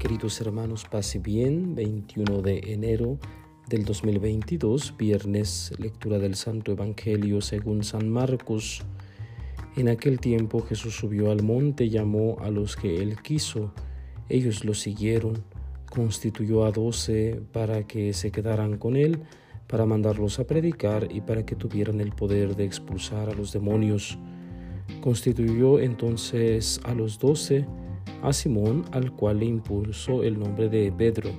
Queridos hermanos, pase bien, 21 de enero del 2022, viernes, lectura del Santo Evangelio según San Marcos. En aquel tiempo Jesús subió al monte, llamó a los que él quiso, ellos lo siguieron, constituyó a doce para que se quedaran con él, para mandarlos a predicar y para que tuvieran el poder de expulsar a los demonios. Constituyó entonces a los doce, a Simón, al cual le impuso el nombre de Pedro,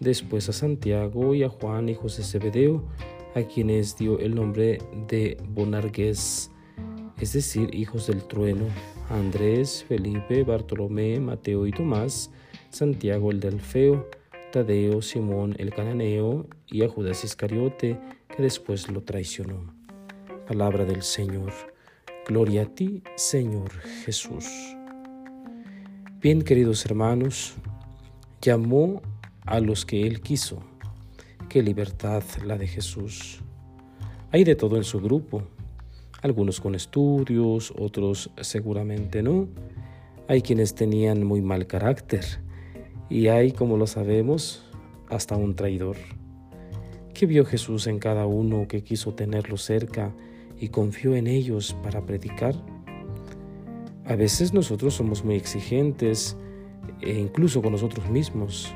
después a Santiago y a Juan, hijos de Zebedeo, a quienes dio el nombre de Bonargués, es decir, hijos del trueno, a Andrés, Felipe, Bartolomé, Mateo y Tomás, Santiago el del Feo, Tadeo, Simón el cananeo y a Judas Iscariote, que después lo traicionó. Palabra del Señor. Gloria a ti, Señor Jesús. Bien, queridos hermanos, llamó a los que Él quiso. Qué libertad la de Jesús. Hay de todo en su grupo, algunos con estudios, otros seguramente no. Hay quienes tenían muy mal carácter y hay, como lo sabemos, hasta un traidor. ¿Qué vio Jesús en cada uno que quiso tenerlo cerca y confió en ellos para predicar? A veces nosotros somos muy exigentes, e incluso con nosotros mismos,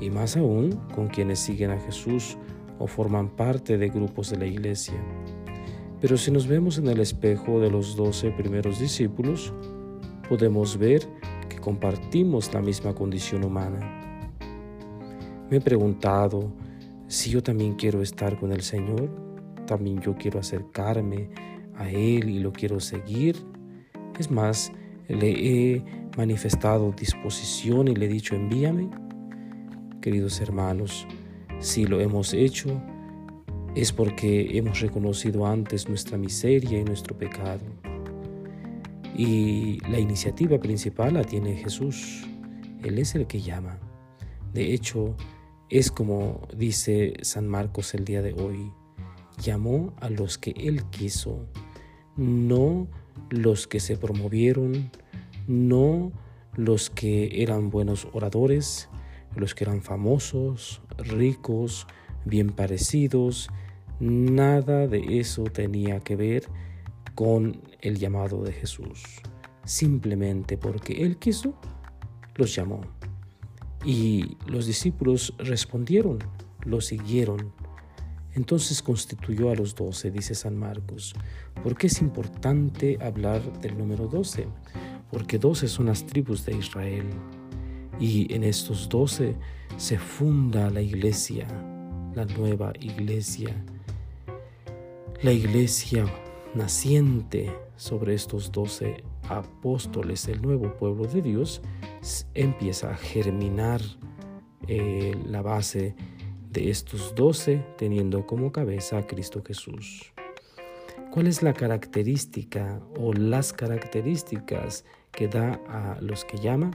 y más aún con quienes siguen a Jesús o forman parte de grupos de la iglesia. Pero si nos vemos en el espejo de los doce primeros discípulos, podemos ver que compartimos la misma condición humana. Me he preguntado si yo también quiero estar con el Señor, también yo quiero acercarme a Él y lo quiero seguir es más, le he manifestado disposición y le he dicho, envíame. Queridos hermanos, si lo hemos hecho, es porque hemos reconocido antes nuestra miseria y nuestro pecado. Y la iniciativa principal la tiene Jesús. Él es el que llama. De hecho, es como dice San Marcos el día de hoy. Llamó a los que Él quiso, no los que se promovieron, no los que eran buenos oradores, los que eran famosos, ricos, bien parecidos, nada de eso tenía que ver con el llamado de Jesús. Simplemente porque Él quiso, los llamó. Y los discípulos respondieron, lo siguieron, entonces constituyó a los doce, dice San Marcos. ¿Por qué es importante hablar del número doce? Porque doce son las tribus de Israel. Y en estos doce se funda la iglesia, la nueva iglesia. La iglesia naciente sobre estos doce apóstoles, el nuevo pueblo de Dios, empieza a germinar eh, la base de estos doce teniendo como cabeza a Cristo Jesús. ¿Cuál es la característica o las características que da a los que llama?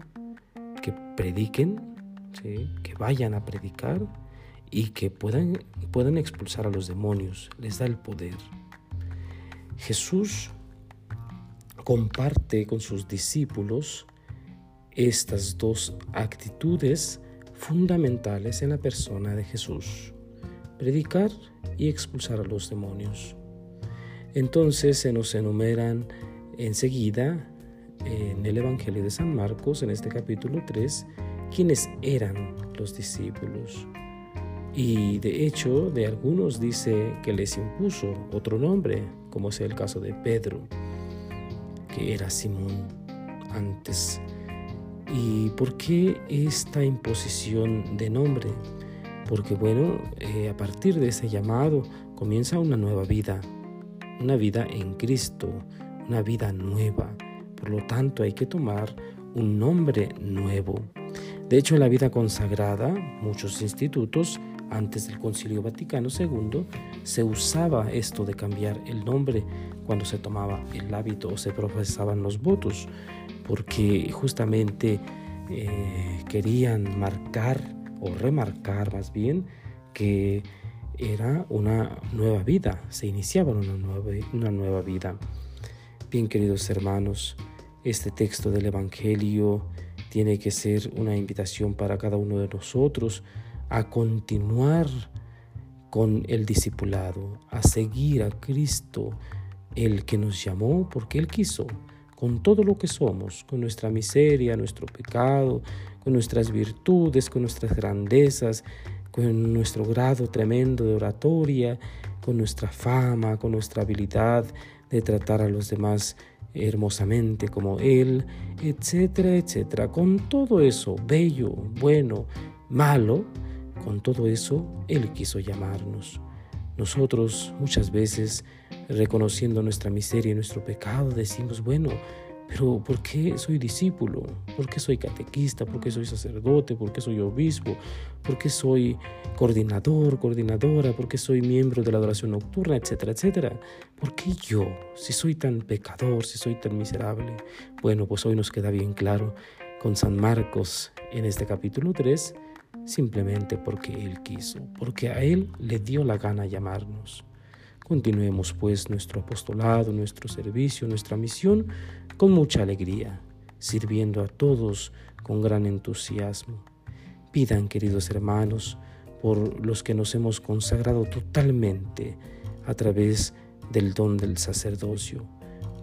Que prediquen, que vayan a predicar y que puedan, puedan expulsar a los demonios. Les da el poder. Jesús comparte con sus discípulos estas dos actitudes fundamentales en la persona de Jesús, predicar y expulsar a los demonios. Entonces se nos enumeran enseguida en el Evangelio de San Marcos, en este capítulo 3, quiénes eran los discípulos. Y de hecho, de algunos dice que les impuso otro nombre, como es el caso de Pedro, que era Simón antes ¿Y por qué esta imposición de nombre? Porque bueno, eh, a partir de ese llamado comienza una nueva vida, una vida en Cristo, una vida nueva. Por lo tanto, hay que tomar un nombre nuevo. De hecho, en la vida consagrada, muchos institutos, antes del Concilio Vaticano II, se usaba esto de cambiar el nombre cuando se tomaba el hábito o se profesaban los votos porque justamente eh, querían marcar o remarcar más bien que era una nueva vida, se iniciaba una nueva, una nueva vida. Bien queridos hermanos, este texto del Evangelio tiene que ser una invitación para cada uno de nosotros a continuar con el discipulado, a seguir a Cristo, el que nos llamó porque Él quiso, con todo lo que somos, con nuestra miseria, nuestro pecado, con nuestras virtudes, con nuestras grandezas, con nuestro grado tremendo de oratoria, con nuestra fama, con nuestra habilidad de tratar a los demás hermosamente como Él, etcétera, etcétera. Con todo eso, bello, bueno, malo, con todo eso, Él quiso llamarnos. Nosotros muchas veces, reconociendo nuestra miseria y nuestro pecado, decimos, bueno, pero ¿por qué soy discípulo? ¿Por qué soy catequista? ¿Por qué soy sacerdote? ¿Por qué soy obispo? ¿Por qué soy coordinador, coordinadora? ¿Por qué soy miembro de la adoración nocturna? Etcétera, etcétera. ¿Por qué yo? Si soy tan pecador, si soy tan miserable. Bueno, pues hoy nos queda bien claro con San Marcos en este capítulo 3, simplemente porque Él quiso, porque a Él le dio la gana llamarnos. Continuemos pues nuestro apostolado, nuestro servicio, nuestra misión con mucha alegría, sirviendo a todos con gran entusiasmo. Pidan, queridos hermanos, por los que nos hemos consagrado totalmente a través del don del sacerdocio.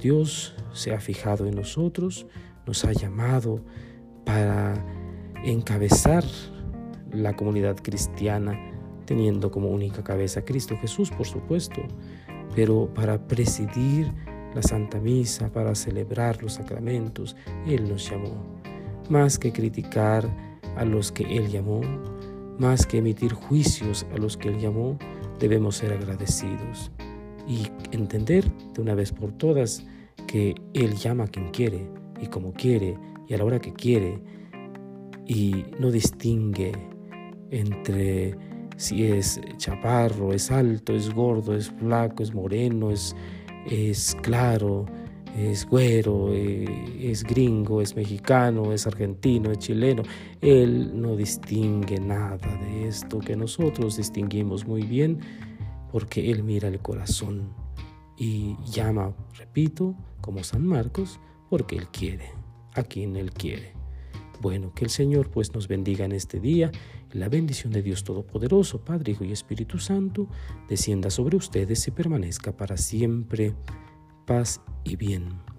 Dios se ha fijado en nosotros, nos ha llamado para encabezar la comunidad cristiana teniendo como única cabeza a Cristo Jesús, por supuesto, pero para presidir la Santa Misa, para celebrar los sacramentos, Él nos llamó. Más que criticar a los que Él llamó, más que emitir juicios a los que Él llamó, debemos ser agradecidos y entender de una vez por todas que Él llama a quien quiere y como quiere y a la hora que quiere y no distingue entre si es chaparro, es alto, es gordo, es flaco, es moreno, es, es claro, es güero, eh, es gringo, es mexicano, es argentino, es chileno. Él no distingue nada de esto que nosotros distinguimos muy bien porque Él mira el corazón y llama, repito, como San Marcos, porque Él quiere, a quien Él quiere. Bueno, que el Señor pues nos bendiga en este día la bendición de Dios Todopoderoso, Padre, Hijo y Espíritu Santo, descienda sobre ustedes y permanezca para siempre. Paz y bien.